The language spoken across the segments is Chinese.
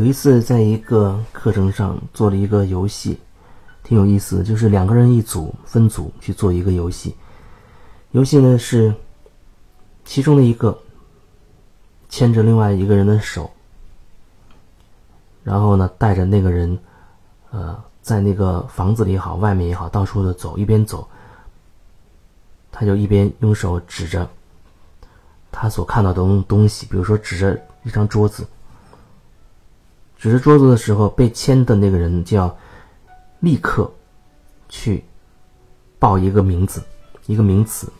有一次在一个课程上做了一个游戏，挺有意思，就是两个人一组分组去做一个游戏。游戏呢是其中的一个牵着另外一个人的手，然后呢带着那个人，呃，在那个房子里也好，外面也好，到处的走，一边走，他就一边用手指着他所看到的东东西，比如说指着一张桌子。指着桌子的时候，被签的那个人就要立刻去报一个名字，一个名词，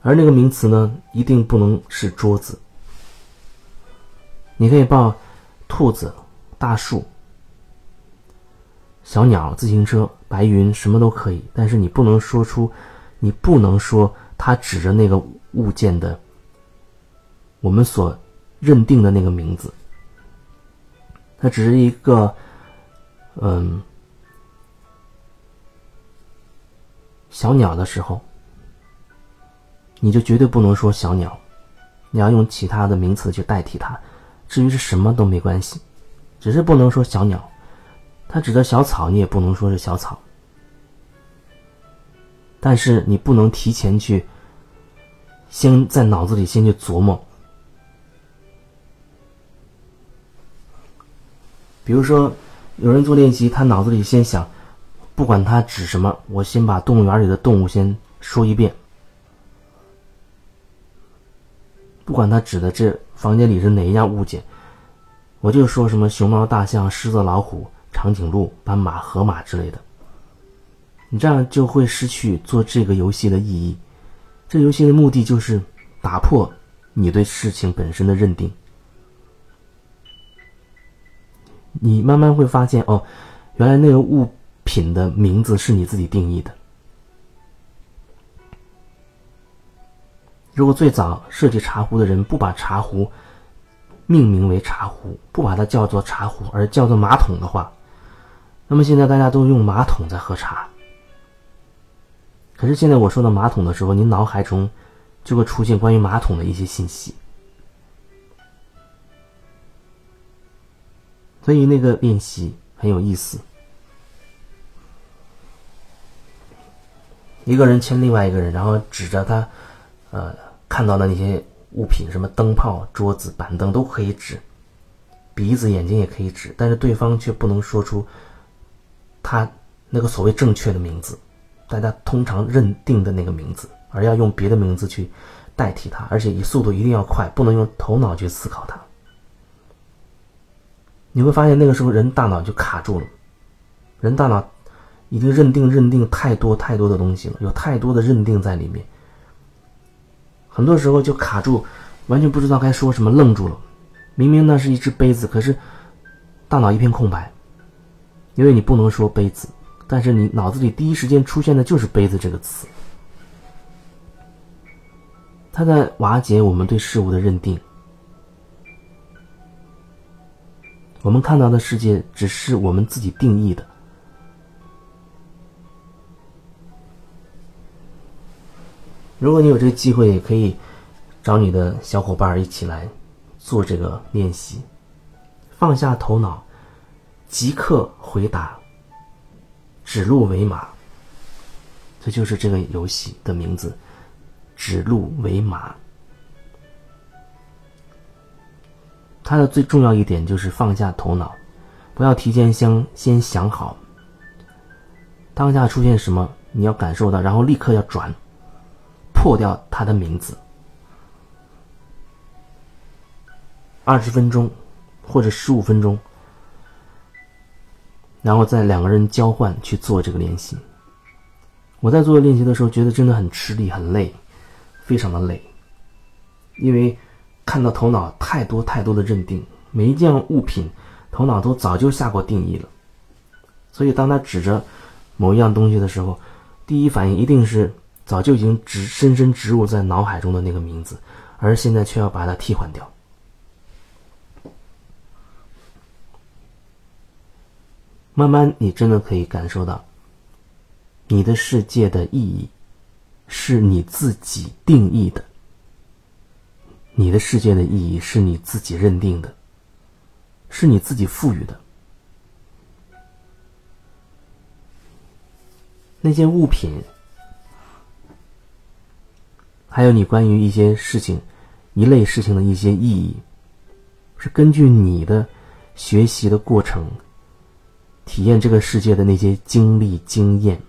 而那个名词呢，一定不能是桌子。你可以报兔子、大树、小鸟、自行车、白云，什么都可以，但是你不能说出，你不能说他指着那个物件的我们所。认定的那个名字，它只是一个，嗯，小鸟的时候，你就绝对不能说小鸟，你要用其他的名词去代替它。至于是什么都没关系，只是不能说小鸟。它指的小草，你也不能说是小草。但是你不能提前去，先在脑子里先去琢磨。比如说，有人做练习，他脑子里先想，不管他指什么，我先把动物园里的动物先说一遍。不管他指的这房间里是哪一样物件，我就说什么熊猫、大象、狮子、老虎、长颈鹿、斑马、河马之类的。你这样就会失去做这个游戏的意义。这游戏的目的就是打破你对事情本身的认定。你慢慢会发现，哦，原来那个物品的名字是你自己定义的。如果最早设计茶壶的人不把茶壶命名为茶壶，不把它叫做茶壶，而叫做马桶的话，那么现在大家都用马桶在喝茶。可是现在我说到马桶的时候，你脑海中就会出现关于马桶的一些信息。所以那个练习很有意思。一个人牵另外一个人，然后指着他，呃，看到的那些物品，什么灯泡、桌子、板凳都可以指，鼻子、眼睛也可以指，但是对方却不能说出他那个所谓正确的名字，大家通常认定的那个名字，而要用别的名字去代替它，而且以速度一定要快，不能用头脑去思考它。你会发现，那个时候人大脑就卡住了，人大脑已经认定认定太多太多的东西了，有太多的认定在里面，很多时候就卡住，完全不知道该说什么，愣住了。明明那是一只杯子，可是大脑一片空白，因为你不能说杯子，但是你脑子里第一时间出现的就是杯子这个词，它在瓦解我们对事物的认定。我们看到的世界只是我们自己定义的。如果你有这个机会，也可以找你的小伙伴一起来做这个练习，放下头脑，即刻回答，指鹿为马。这就是这个游戏的名字，指鹿为马。它的最重要一点就是放下头脑，不要提前先先想好。当下出现什么，你要感受到，然后立刻要转，破掉他的名字。二十分钟，或者十五分钟，然后再两个人交换去做这个练习。我在做练习的时候，觉得真的很吃力、很累，非常的累，因为。看到头脑太多太多的认定，每一件物品，头脑都早就下过定义了。所以，当他指着某一样东西的时候，第一反应一定是早就已经植深深植入在脑海中的那个名字，而现在却要把它替换掉。慢慢，你真的可以感受到，你的世界的意义是你自己定义的。你的世界的意义是你自己认定的，是你自己赋予的。那些物品，还有你关于一些事情、一类事情的一些意义，是根据你的学习的过程、体验这个世界的那些经历、经验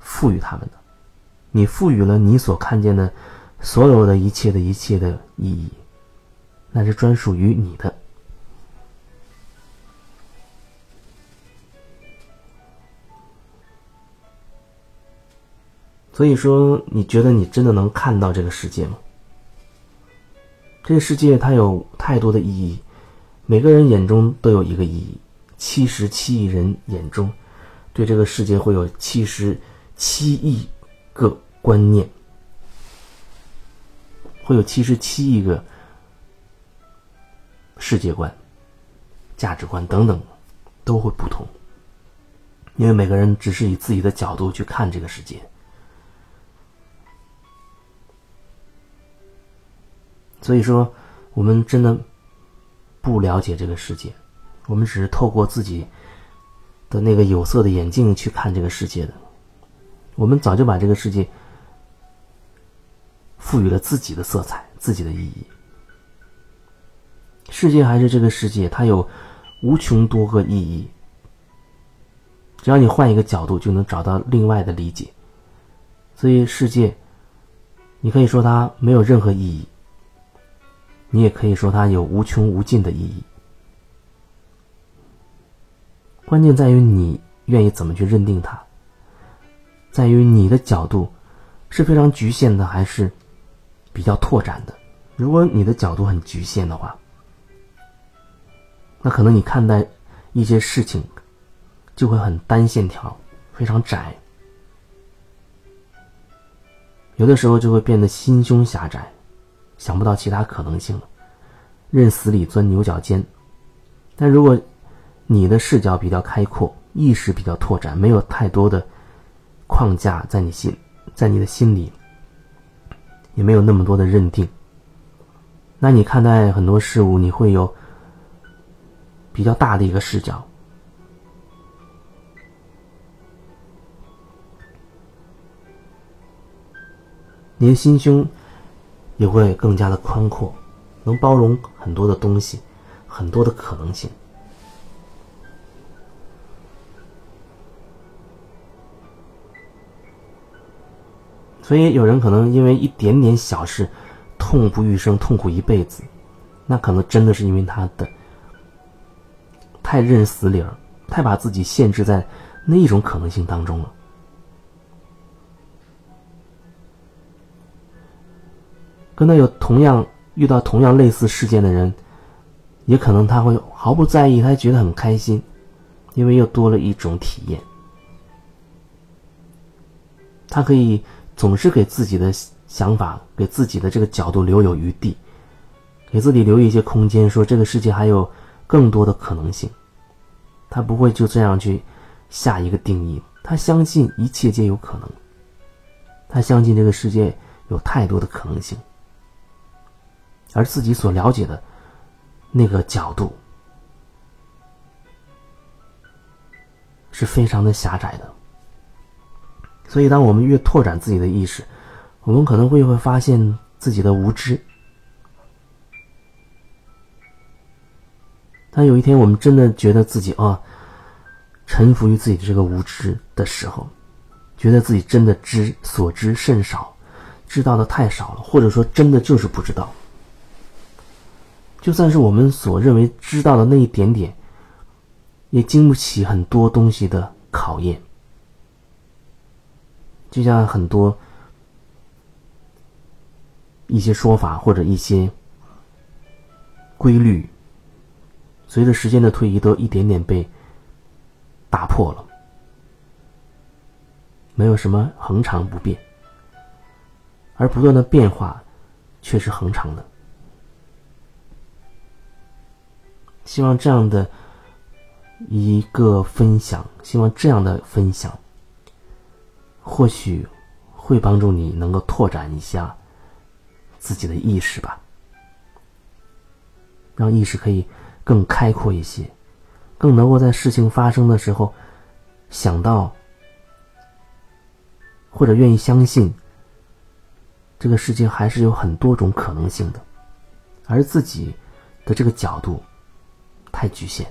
赋予他们的。你赋予了你所看见的。所有的一切的一切的意义，那是专属于你的。所以说，你觉得你真的能看到这个世界吗？这个世界它有太多的意义，每个人眼中都有一个意义。七十七亿人眼中，对这个世界会有七十七亿个观念。会有七十七亿个世界观、价值观等等，都会不同，因为每个人只是以自己的角度去看这个世界，所以说我们真的不了解这个世界，我们只是透过自己的那个有色的眼镜去看这个世界的，我们早就把这个世界。赋予了自己的色彩，自己的意义。世界还是这个世界，它有无穷多个意义。只要你换一个角度，就能找到另外的理解。所以，世界，你可以说它没有任何意义，你也可以说它有无穷无尽的意义。关键在于你愿意怎么去认定它，在于你的角度是非常局限的，还是？比较拓展的，如果你的角度很局限的话，那可能你看待一些事情就会很单线条，非常窄，有的时候就会变得心胸狭窄，想不到其他可能性，认死理钻牛角尖。但如果你的视角比较开阔，意识比较拓展，没有太多的框架在你心，在你的心里。也没有那么多的认定，那你看待很多事物，你会有比较大的一个视角，你的心胸也会更加的宽阔，能包容很多的东西，很多的可能性。所以有人可能因为一点点小事，痛不欲生，痛苦一辈子，那可能真的是因为他的太认死理儿，太把自己限制在那一种可能性当中了。跟他有同样遇到同样类似事件的人，也可能他会毫不在意，他觉得很开心，因为又多了一种体验，他可以。总是给自己的想法、给自己的这个角度留有余地，给自己留一些空间，说这个世界还有更多的可能性。他不会就这样去下一个定义，他相信一切皆有可能。他相信这个世界有太多的可能性，而自己所了解的那个角度是非常的狭窄的。所以，当我们越拓展自己的意识，我们可能会会发现自己的无知。当有一天我们真的觉得自己啊，臣服于自己的这个无知的时候，觉得自己真的知所知甚少，知道的太少了，或者说真的就是不知道。就算是我们所认为知道的那一点点，也经不起很多东西的考验。就像很多一些说法或者一些规律，随着时间的推移，都一点点被打破了，没有什么恒常不变，而不断的变化却是恒常的。希望这样的一个分享，希望这样的分享。或许会帮助你能够拓展一下自己的意识吧，让意识可以更开阔一些，更能够在事情发生的时候想到，或者愿意相信，这个世界还是有很多种可能性的，而自己的这个角度太局限。